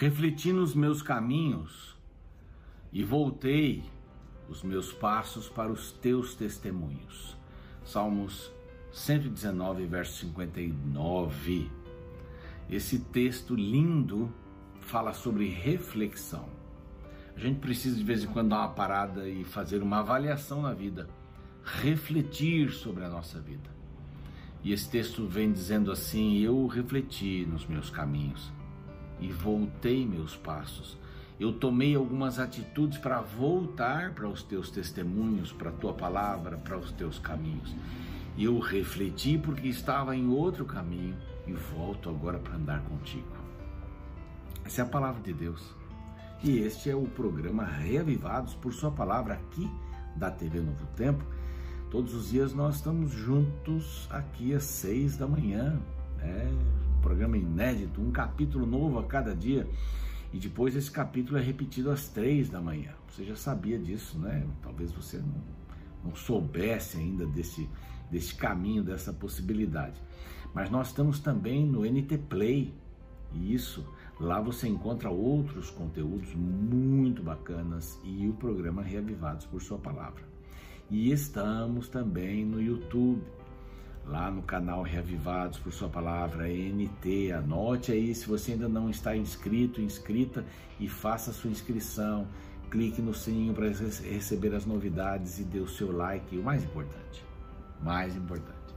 Refleti nos meus caminhos e voltei os meus passos para os teus testemunhos. Salmos 119, verso 59. Esse texto lindo fala sobre reflexão. A gente precisa de vez em quando dar uma parada e fazer uma avaliação na vida, refletir sobre a nossa vida. E esse texto vem dizendo assim: Eu refleti nos meus caminhos e voltei meus passos. Eu tomei algumas atitudes para voltar para os teus testemunhos, para a tua palavra, para os teus caminhos. E eu refleti porque estava em outro caminho e volto agora para andar contigo. Essa é a palavra de Deus. E este é o programa Reavivados por Sua Palavra aqui da TV Novo Tempo. Todos os dias nós estamos juntos aqui às seis da manhã. É programa inédito, um capítulo novo a cada dia. E depois esse capítulo é repetido às três da manhã. Você já sabia disso, né? Talvez você não, não soubesse ainda desse, desse caminho, dessa possibilidade. Mas nós estamos também no NT Play. E isso, lá você encontra outros conteúdos muito bacanas e o programa Reavivados por Sua Palavra. E estamos também no YouTube lá no canal Reavivados por Sua Palavra, NT. Anote aí se você ainda não está inscrito, inscrita e faça sua inscrição. Clique no sininho para receber as novidades e dê o seu like. E o mais importante, mais importante,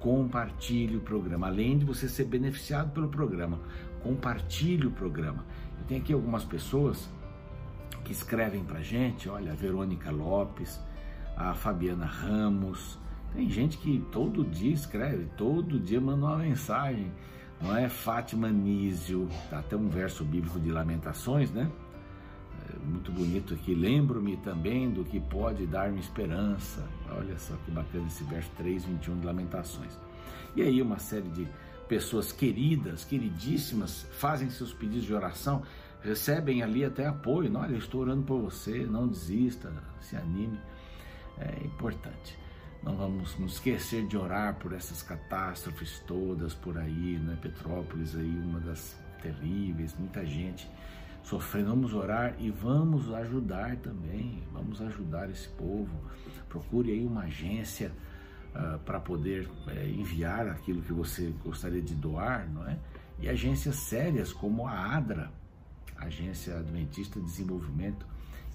compartilhe o programa. Além de você ser beneficiado pelo programa, compartilhe o programa. Eu tenho aqui algumas pessoas que escrevem para gente, olha, a Verônica Lopes, a Fabiana Ramos, tem gente que todo dia escreve, todo dia manda uma mensagem. Não é Fátima Nísio, tá até um verso bíblico de Lamentações, né? É muito bonito aqui. Lembro-me também do que pode dar-me esperança. Olha só que bacana esse verso 3, 21 de Lamentações. E aí, uma série de pessoas queridas, queridíssimas, fazem seus pedidos de oração, recebem ali até apoio. Olha, eu estou orando por você, não desista, se anime. É importante. Não vamos nos esquecer de orar por essas catástrofes todas por aí, né? Petrópolis aí, uma das terríveis, muita gente sofrendo. Vamos orar e vamos ajudar também, vamos ajudar esse povo. Procure aí uma agência uh, para poder uh, enviar aquilo que você gostaria de doar, não é? E agências sérias como a ADRA, Agência Adventista de Desenvolvimento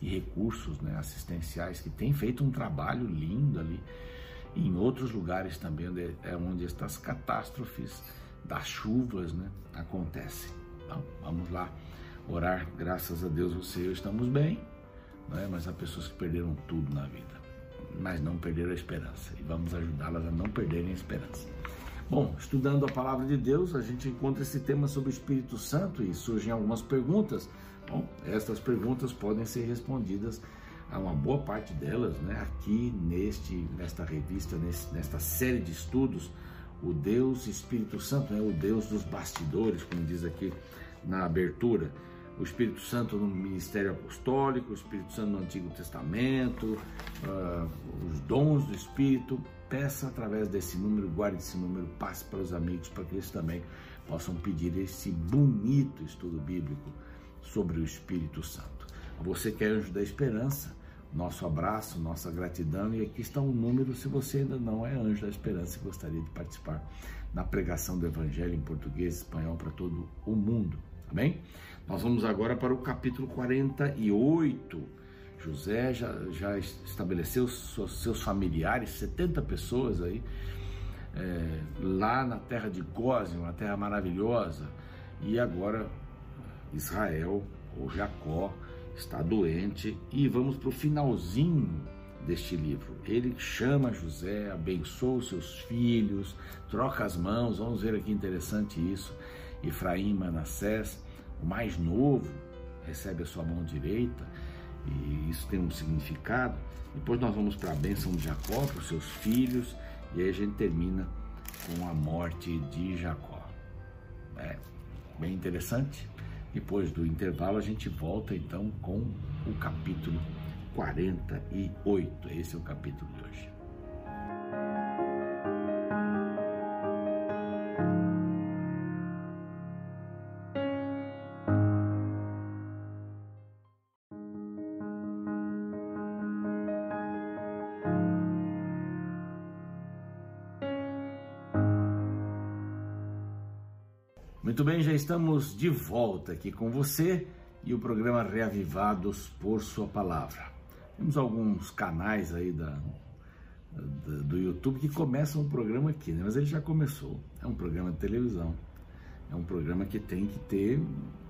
e Recursos né, Assistenciais, que tem feito um trabalho lindo ali em outros lugares também onde, é onde estas catástrofes das chuvas né, acontecem. Então, vamos lá orar, graças a Deus você e eu estamos bem, é? mas há pessoas que perderam tudo na vida, mas não perderam a esperança e vamos ajudá-las a não perderem a esperança. Bom, estudando a palavra de Deus, a gente encontra esse tema sobre o Espírito Santo e surgem algumas perguntas. Bom, estas perguntas podem ser respondidas há uma boa parte delas, né, aqui neste, nesta revista, nesse, nesta série de estudos, o Deus Espírito Santo, né, o Deus dos bastidores, como diz aqui na abertura, o Espírito Santo no ministério apostólico, o Espírito Santo no Antigo Testamento, uh, os dons do Espírito. Peça através desse número, guarde esse número, passe para os amigos para que eles também possam pedir esse bonito estudo bíblico sobre o Espírito Santo. Você que é anjo da esperança, nosso abraço, nossa gratidão. E aqui está o um número se você ainda não é anjo da esperança e gostaria de participar na pregação do Evangelho em português e espanhol para todo o mundo. Amém? Nós vamos agora para o capítulo 48. José já, já estabeleceu seus, seus familiares, 70 pessoas aí, é, lá na terra de Gósen, uma terra maravilhosa, e agora Israel, ou Jacó, está doente e vamos para o finalzinho deste livro. Ele chama José, abençoa os seus filhos, troca as mãos, vamos ver aqui interessante isso. Efraim Manassés, o mais novo, recebe a sua mão direita e isso tem um significado. Depois nós vamos para a bênção de Jacó, para os seus filhos, e aí a gente termina com a morte de Jacó. É bem interessante. Depois do intervalo, a gente volta então com o capítulo 48. Esse é o capítulo de hoje. Muito bem, já estamos de volta aqui com você e o programa Reavivados por Sua Palavra. Temos alguns canais aí da, da, do YouTube que começam o programa aqui, né? mas ele já começou. É um programa de televisão, é um programa que tem que ter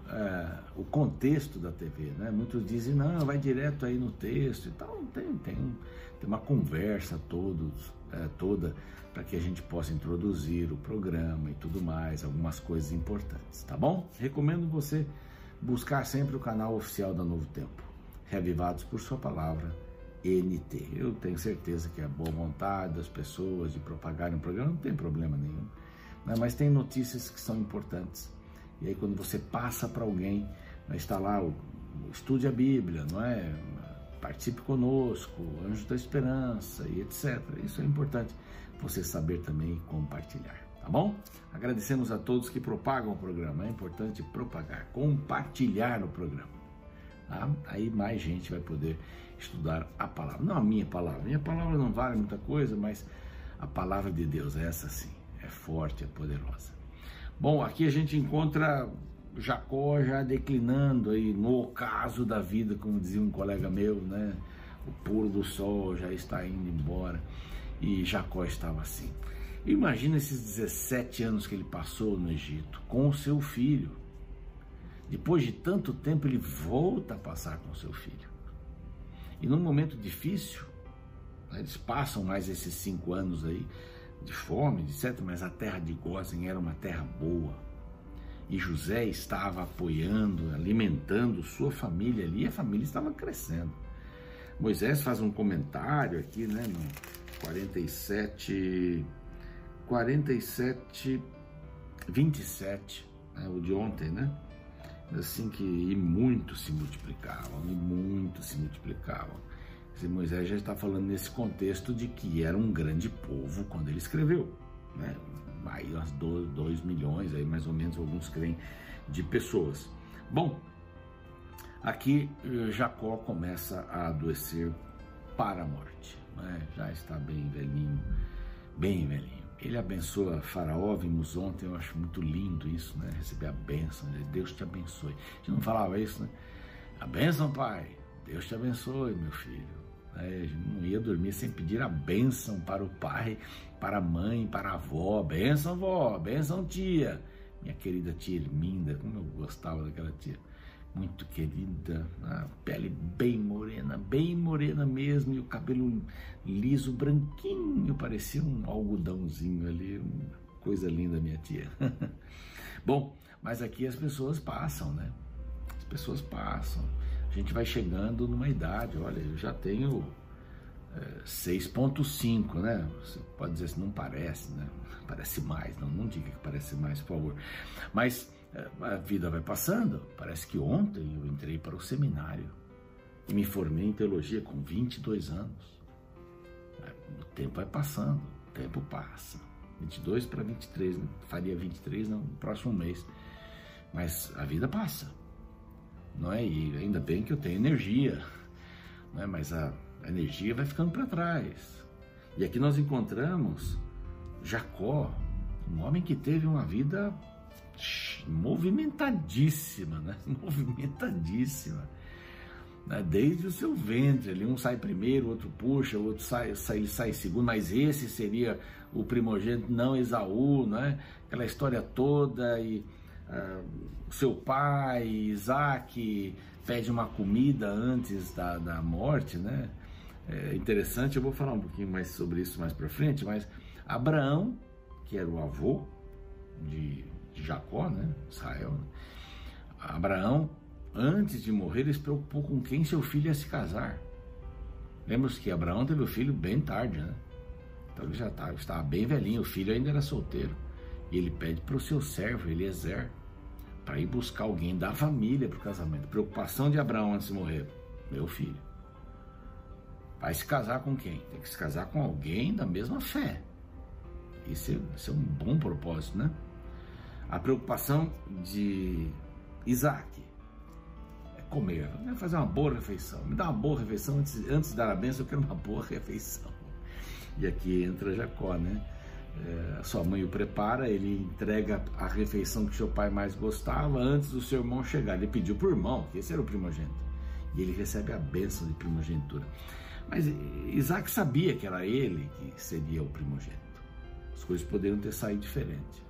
é, o contexto da TV, né? Muitos dizem, não, vai direto aí no texto e tal. Tem, tem, tem uma conversa todos, é, toda para que a gente possa introduzir o programa e tudo mais, algumas coisas importantes, tá bom? Recomendo você buscar sempre o canal oficial da Novo Tempo, Reavivados por Sua Palavra, NT. Eu tenho certeza que a boa vontade das pessoas de propagarem o programa não tem problema nenhum, né? mas tem notícias que são importantes. E aí quando você passa para alguém, está lá o, estude a Bíblia, não é? Participe conosco, Anjo da Esperança e etc. Isso é importante você saber também compartilhar, tá bom? Agradecemos a todos que propagam o programa, é importante propagar, compartilhar o programa. Tá? Aí mais gente vai poder estudar a palavra. Não a minha palavra, minha palavra não vale muita coisa, mas a palavra de Deus, essa sim, é forte, é poderosa. Bom, aqui a gente encontra Jacó já declinando aí no ocaso da vida, como dizia um colega meu, né? O pôr do sol já está indo embora e Jacó estava assim. Imagina esses 17 anos que ele passou no Egito com o seu filho. Depois de tanto tempo, ele volta a passar com o seu filho. E num momento difícil, né, eles passam mais esses cinco anos aí de fome, etc. Mas a terra de Gozen era uma terra boa. E José estava apoiando, alimentando sua família ali, a família estava crescendo. Moisés faz um comentário aqui, né, no 47, 47, 27, né, o de ontem, né? Assim que e muito se multiplicavam, e muito se multiplicavam. Esse Moisés já está falando nesse contexto de que era um grande povo quando ele escreveu, né? Aí umas 2 milhões, aí mais ou menos alguns creem, de pessoas. Bom, aqui eh, Jacó começa a adoecer para a morte né? já está bem velhinho, bem velhinho. Ele abençoa Faraó, vimos ontem, eu acho muito lindo isso, né? Receber a bênção, né? Deus te abençoe. A gente não falava isso, né? A bênção, pai, Deus te abençoe, meu filho. Não ia dormir sem pedir a bênção para o pai, para a mãe, para a avó. Bênção, vó, bênção, tia. Minha querida tia Irminda, como eu gostava daquela tia muito querida, a pele bem morena, bem morena mesmo, e o cabelo liso, branquinho, parecia um algodãozinho ali, coisa linda, minha tia. Bom, mas aqui as pessoas passam, né? As pessoas passam. A gente vai chegando numa idade, olha, eu já tenho é, 6.5, né? Você pode dizer assim, não parece, né? Parece mais, não, não diga que parece mais, por favor. Mas é, a vida vai passando. Parece que ontem eu entrei para o seminário e me formei em teologia com 22 anos. É, o tempo vai passando, o tempo passa. 22 para 23, né? faria 23 no próximo mês. Mas a vida passa, não é? E ainda bem que eu tenho energia, não é? Mas a, a energia vai ficando para trás. E aqui nós encontramos Jacó, um homem que teve uma vida movimentadíssima, né? Movimentadíssima. Né? Desde o seu ventre, ali um sai primeiro, outro puxa, o outro sai, sai, sai segundo, mas esse seria o primogênito, não Esaú, né? Aquela história toda e uh, seu pai, Isaac, pede uma comida antes da, da morte, né? É interessante, eu vou falar um pouquinho mais sobre isso mais para frente, mas Abraão, que era o avô de Jacó, né? Israel. Né? Abraão, antes de morrer, ele se preocupou com quem seu filho ia se casar. Lembra-se que Abraão teve o filho bem tarde, né? Então ele já estava, estava bem velhinho, o filho ainda era solteiro. E ele pede para o seu servo, Eliezer, para ir buscar alguém da família para o casamento. Preocupação de Abraão antes de morrer: meu filho. Vai se casar com quem? Tem que se casar com alguém da mesma fé. Isso é, é um bom propósito, né? A preocupação de Isaac é comer, fazer uma boa refeição. Me dá uma boa refeição antes, antes de dar a bênção, eu quero uma boa refeição. E aqui entra Jacó, né? É, sua mãe o prepara, ele entrega a refeição que seu pai mais gostava antes do seu irmão chegar. Ele pediu o irmão, que esse era o primogênito, e ele recebe a bênção de primogenitura. Mas Isaac sabia que era ele que seria o primogênito. As coisas poderiam ter saído diferente,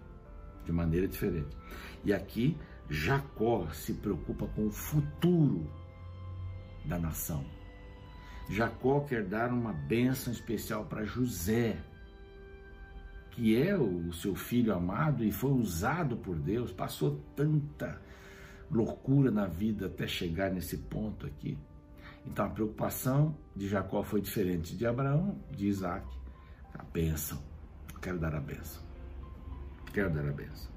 de maneira diferente. E aqui Jacó se preocupa com o futuro da nação. Jacó quer dar uma bênção especial para José, que é o seu filho amado e foi usado por Deus, passou tanta loucura na vida até chegar nesse ponto aqui. Então a preocupação de Jacó foi diferente de Abraão, de Isaac. A bênção. Quero dar a bênção. Quero dar a bênção.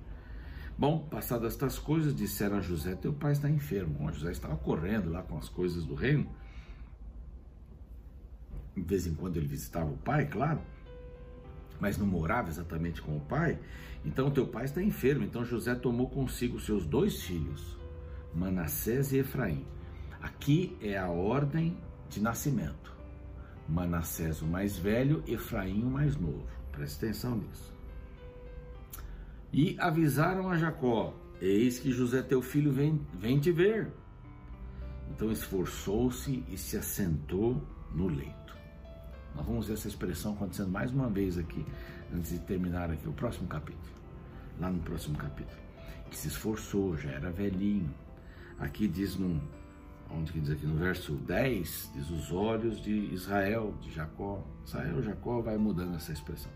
Bom, passadas estas coisas, disseram a José: Teu pai está enfermo. Bom, José estava correndo lá com as coisas do reino. De vez em quando ele visitava o pai, claro, mas não morava exatamente com o pai. Então, teu pai está enfermo. Então, José tomou consigo seus dois filhos, Manassés e Efraim. Aqui é a ordem de nascimento. Manassés o mais velho, Efraim o mais novo. Preste atenção nisso. E avisaram a Jacó: Eis que José teu filho vem, vem te ver. Então esforçou-se e se assentou no leito. Nós vamos ver essa expressão acontecendo mais uma vez aqui, antes de terminar aqui o próximo capítulo. Lá no próximo capítulo. Que se esforçou, já era velhinho. Aqui diz num, onde que diz aqui no verso 10, diz os olhos de Israel, de Jacó. Israel, Jacó vai mudando essa expressão.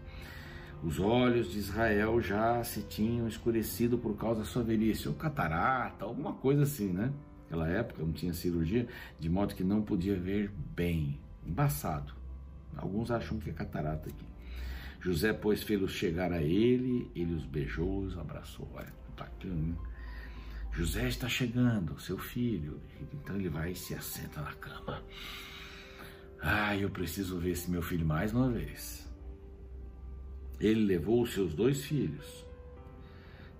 Os olhos de Israel já se tinham escurecido por causa da sua velhice, ou catarata, alguma coisa assim, né? Naquela época não tinha cirurgia, de modo que não podia ver bem. Embaçado. Alguns acham que é catarata aqui. José, pois, fez-los chegar a ele, ele os beijou, os abraçou. Olha, bacana? José está chegando, seu filho. Então ele vai e se assenta na cama. Ah, eu preciso ver esse meu filho mais uma vez. Ele levou os seus dois filhos.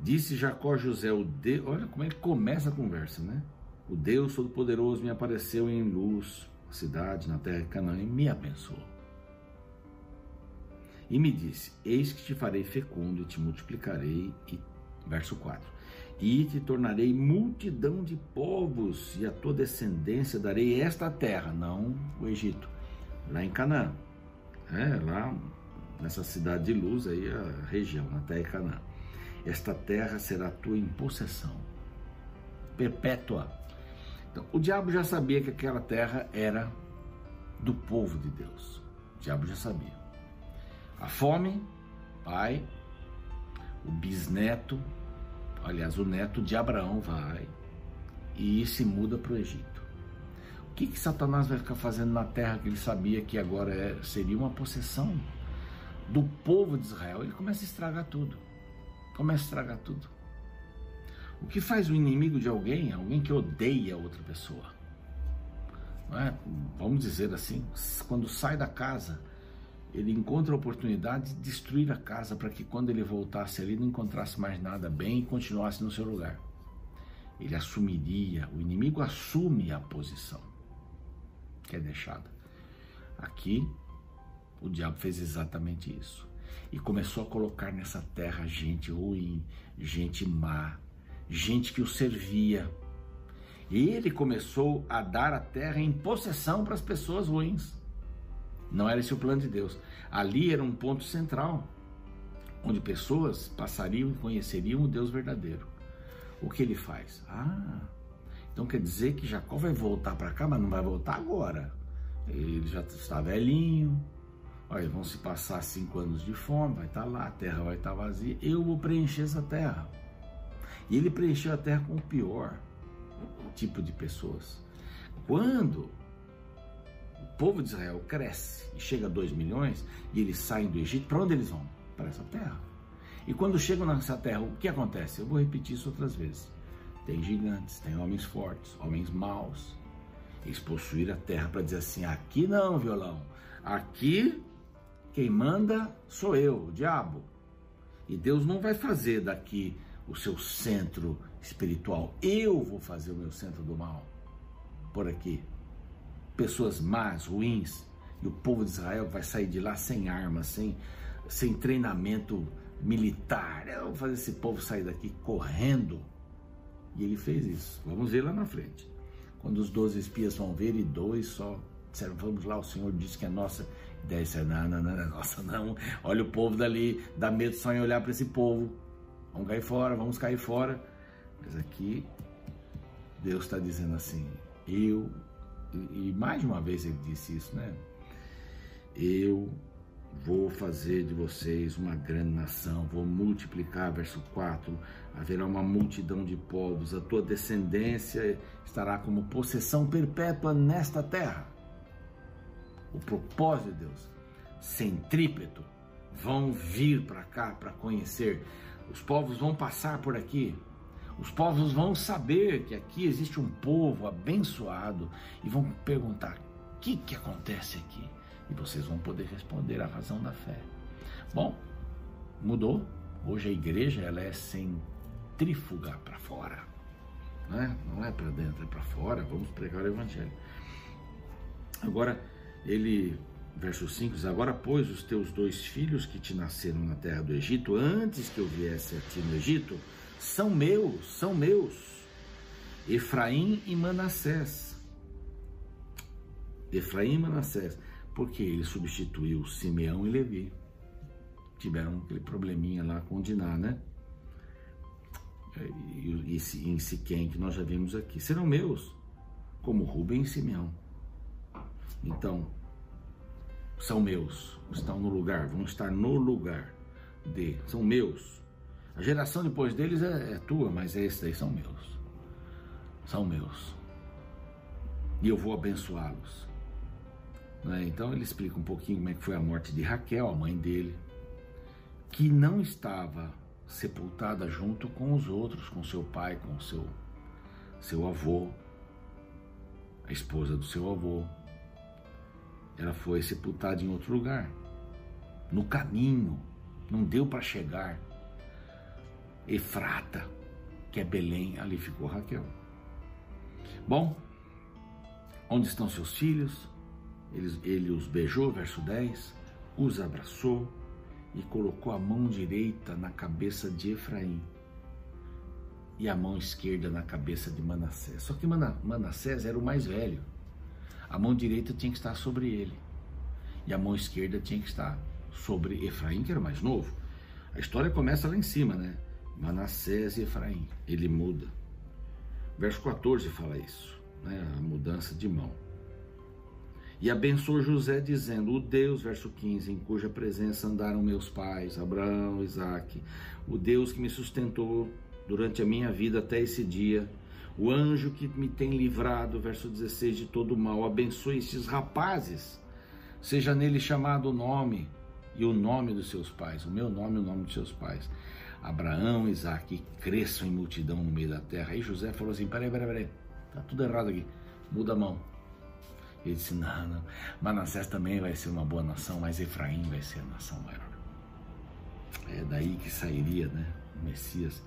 Disse Jacó a José, o Deus, olha como é que começa a conversa, né? O Deus Todo-Poderoso me apareceu em luz, cidade, na terra de Canaã, e me abençoou. E me disse: Eis que te farei fecundo e te multiplicarei. E, verso 4: E te tornarei multidão de povos, e a tua descendência darei esta terra, não o Egito, lá em Canaã. É, lá nessa cidade de luz, aí a região, na terra de Canaã. Esta terra será tua em perpétua. Então, o diabo já sabia que aquela terra era do povo de Deus. O diabo já sabia. A fome, pai, o bisneto, aliás, o neto de Abraão vai e se muda para o Egito. O que, que Satanás vai ficar fazendo na terra que ele sabia que agora é, seria uma possessão? do povo de Israel, ele começa a estragar tudo. Começa a estragar tudo. O que faz o inimigo de alguém? Alguém que odeia outra pessoa. É? Vamos dizer assim, quando sai da casa, ele encontra a oportunidade de destruir a casa para que quando ele voltasse ali não encontrasse mais nada bem e continuasse no seu lugar. Ele assumiria, o inimigo assume a posição que é deixada. Aqui o diabo fez exatamente isso. E começou a colocar nessa terra gente ruim, gente má, gente que o servia. Ele começou a dar a terra em possessão para as pessoas ruins. Não era esse o plano de Deus. Ali era um ponto central, onde pessoas passariam e conheceriam o Deus verdadeiro. O que ele faz? Ah, então quer dizer que Jacó vai voltar para cá, mas não vai voltar agora. Ele já está velhinho, Olha, vão se passar cinco anos de fome, vai estar tá lá, a terra vai estar tá vazia, eu vou preencher essa terra. E ele preencheu a terra com o pior tipo de pessoas. Quando povo de Israel cresce e chega a 2 milhões e eles saem do Egito, para onde eles vão? Para essa terra. E quando chegam nessa terra, o que acontece? Eu vou repetir isso outras vezes. Tem gigantes, tem homens fortes, homens maus. Eles possuíram a terra para dizer assim: aqui não, violão. Aqui quem manda sou eu, o diabo. E Deus não vai fazer daqui o seu centro espiritual. Eu vou fazer o meu centro do mal. Por aqui. Pessoas más, ruins. E o povo de Israel vai sair de lá sem armas, sem sem treinamento militar. Vou fazer esse povo sair daqui correndo. E ele fez isso. Vamos ver lá na frente. Quando os doze espias vão ver, e dois só disseram, vamos lá, o Senhor disse que é nossa. E daí disseram, não, não, não, não é nossa não. Olha o povo dali, dá medo só em olhar para esse povo. Vamos cair fora, vamos cair fora. Mas aqui, Deus está dizendo assim, eu, e mais uma vez ele disse isso, né? Eu Vou fazer de vocês uma grande nação, vou multiplicar, verso 4. Haverá uma multidão de povos, a tua descendência estará como possessão perpétua nesta terra. O propósito de Deus, centrípeto, vão vir para cá para conhecer. Os povos vão passar por aqui. Os povos vão saber que aqui existe um povo abençoado e vão perguntar: o que, que acontece aqui? e vocês vão poder responder a razão da fé. Bom, mudou. Hoje a igreja ela é centrífuga para fora, né? não é para dentro, é para fora. Vamos pregar o evangelho. Agora ele verso 5 diz: Agora, pois, os teus dois filhos que te nasceram na terra do Egito, antes que eu viesse a ti no Egito, são meus, são meus, Efraim e Manassés. Efraim e Manassés porque ele substituiu Simeão e Levi. Tiveram aquele probleminha lá com Diná, né? E, e, em Siquém, que nós já vimos aqui, serão meus, como Rubem e Simeão. Então, são meus, estão no lugar, vão estar no lugar de, são meus. A geração depois deles é, é tua, mas esses aí são meus. São meus. E eu vou abençoá-los. Né? Então ele explica um pouquinho como é que foi a morte de Raquel, a mãe dele, que não estava sepultada junto com os outros, com seu pai, com seu, seu avô, a esposa do seu avô. Ela foi sepultada em outro lugar, no caminho, não deu para chegar. Efrata, que é Belém, ali ficou Raquel. Bom, onde estão seus filhos? Ele, ele os beijou, verso 10, os abraçou e colocou a mão direita na cabeça de Efraim e a mão esquerda na cabeça de Manassés. Só que Manassés era o mais velho. A mão direita tinha que estar sobre ele e a mão esquerda tinha que estar sobre Efraim, que era o mais novo. A história começa lá em cima, né? Manassés e Efraim. Ele muda. Verso 14 fala isso, né? A mudança de mão. E abençoou José, dizendo: O Deus, verso 15, em cuja presença andaram meus pais, Abraão, Isaac, o Deus que me sustentou durante a minha vida até esse dia, o anjo que me tem livrado, verso 16, de todo mal, abençoe estes rapazes, seja nele chamado o nome e o nome dos seus pais, o meu nome e o nome dos seus pais. Abraão, Isaac, cresçam em multidão no meio da terra. Aí José falou assim: peraí, peraí, peraí, tá tudo errado aqui, muda a mão. Ele disse: Não, não. Manassés também vai ser uma boa nação, mas Efraim vai ser a nação maior. É daí que sairia né, o Messias,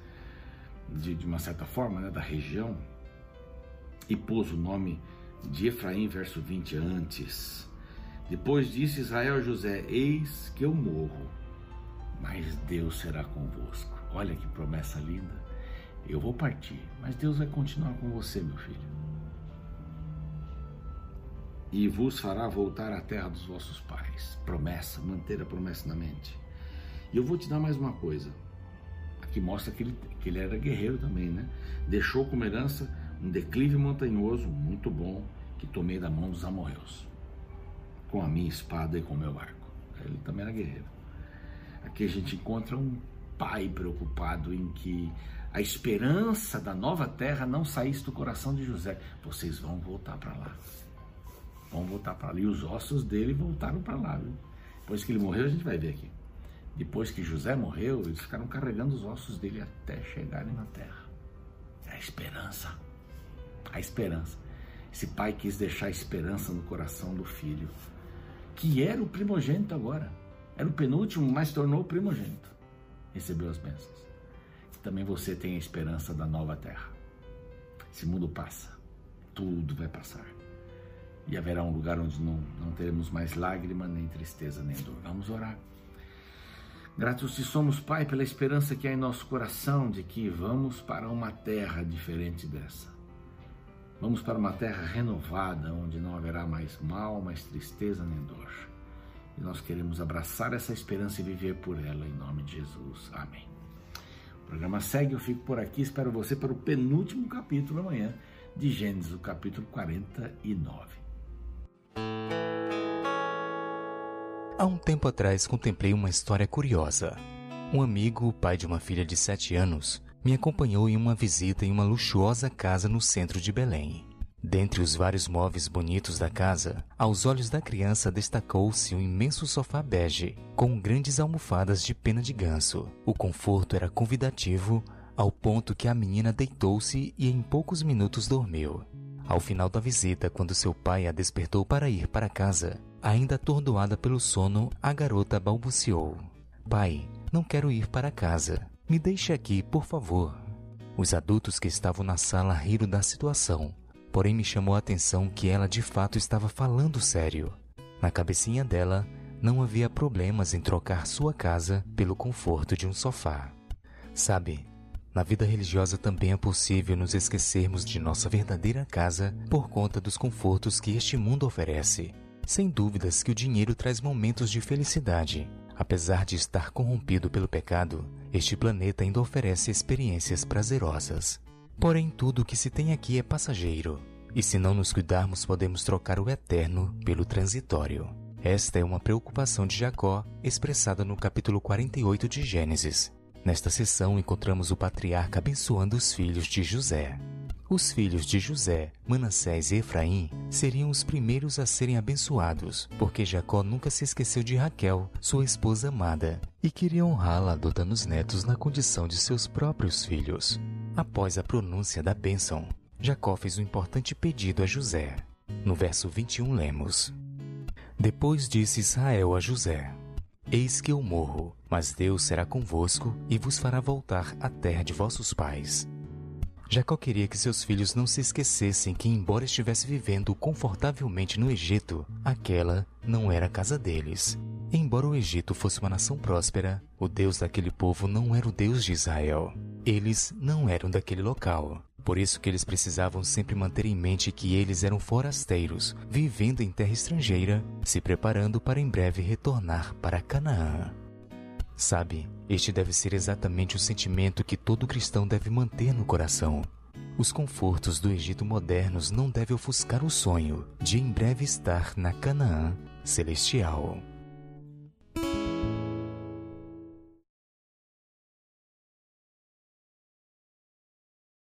de, de uma certa forma, né, da região, e pôs o nome de Efraim, verso 20, antes. Depois disse Israel a José: Eis que eu morro, mas Deus será convosco. Olha que promessa linda. Eu vou partir, mas Deus vai continuar com você, meu filho e vos fará voltar à terra dos vossos pais. Promessa, manter a promessa na mente. E eu vou te dar mais uma coisa. Aqui mostra que ele, que ele era guerreiro também, né? Deixou como herança um declive montanhoso muito bom que tomei da mão dos amorreus, com a minha espada e com o meu arco. Ele também era guerreiro. Aqui a gente encontra um pai preocupado em que a esperança da nova terra não saísse do coração de José. Vocês vão voltar para lá vão voltar para ali. Os ossos dele voltaram para lá. Viu? Depois que ele morreu, a gente vai ver aqui. Depois que José morreu, eles ficaram carregando os ossos dele até chegarem na terra. É a esperança. A esperança. Esse pai quis deixar a esperança no coração do filho, que era o primogênito agora. Era o penúltimo, mas tornou o primogênito. Recebeu as bênçãos. Também você tem a esperança da nova terra. Esse mundo passa. Tudo vai passar e haverá um lugar onde não, não teremos mais lágrima, nem tristeza, nem dor. Vamos orar. Gratos te somos, Pai, pela esperança que há em nosso coração de que vamos para uma terra diferente dessa. Vamos para uma terra renovada, onde não haverá mais mal, mais tristeza nem dor. E nós queremos abraçar essa esperança e viver por ela, em nome de Jesus. Amém. O programa segue, eu fico por aqui, espero você para o penúltimo capítulo amanhã de Gênesis, o capítulo 49. Há um tempo atrás contemplei uma história curiosa. Um amigo, pai de uma filha de sete anos, me acompanhou em uma visita em uma luxuosa casa no centro de Belém. Dentre os vários móveis bonitos da casa, aos olhos da criança destacou-se um imenso sofá bege, com grandes almofadas de pena de ganso. O conforto era convidativo, ao ponto que a menina deitou-se e em poucos minutos dormiu. Ao final da visita, quando seu pai a despertou para ir para casa, ainda atordoada pelo sono, a garota balbuciou: Pai, não quero ir para casa. Me deixe aqui, por favor. Os adultos que estavam na sala riram da situação, porém me chamou a atenção que ela de fato estava falando sério. Na cabecinha dela, não havia problemas em trocar sua casa pelo conforto de um sofá. Sabe, na vida religiosa também é possível nos esquecermos de nossa verdadeira casa por conta dos confortos que este mundo oferece. Sem dúvidas que o dinheiro traz momentos de felicidade. Apesar de estar corrompido pelo pecado, este planeta ainda oferece experiências prazerosas. Porém, tudo o que se tem aqui é passageiro, e se não nos cuidarmos, podemos trocar o eterno pelo transitório. Esta é uma preocupação de Jacó expressada no capítulo 48 de Gênesis. Nesta sessão encontramos o patriarca abençoando os filhos de José. Os filhos de José, Manassés e Efraim seriam os primeiros a serem abençoados, porque Jacó nunca se esqueceu de Raquel, sua esposa amada, e queria honrá-la adotando os netos na condição de seus próprios filhos. Após a pronúncia da bênção, Jacó fez um importante pedido a José. No verso 21 lemos: Depois disse Israel a José: Eis que eu morro, mas Deus será convosco e vos fará voltar à terra de vossos pais. Jacó queria que seus filhos não se esquecessem que, embora estivesse vivendo confortavelmente no Egito, aquela não era a casa deles. Embora o Egito fosse uma nação próspera, o Deus daquele povo não era o Deus de Israel. Eles não eram daquele local. Por isso que eles precisavam sempre manter em mente que eles eram forasteiros, vivendo em terra estrangeira, se preparando para em breve retornar para Canaã. Sabe, este deve ser exatamente o sentimento que todo cristão deve manter no coração. Os confortos do Egito modernos não devem ofuscar o sonho de em breve estar na Canaã celestial.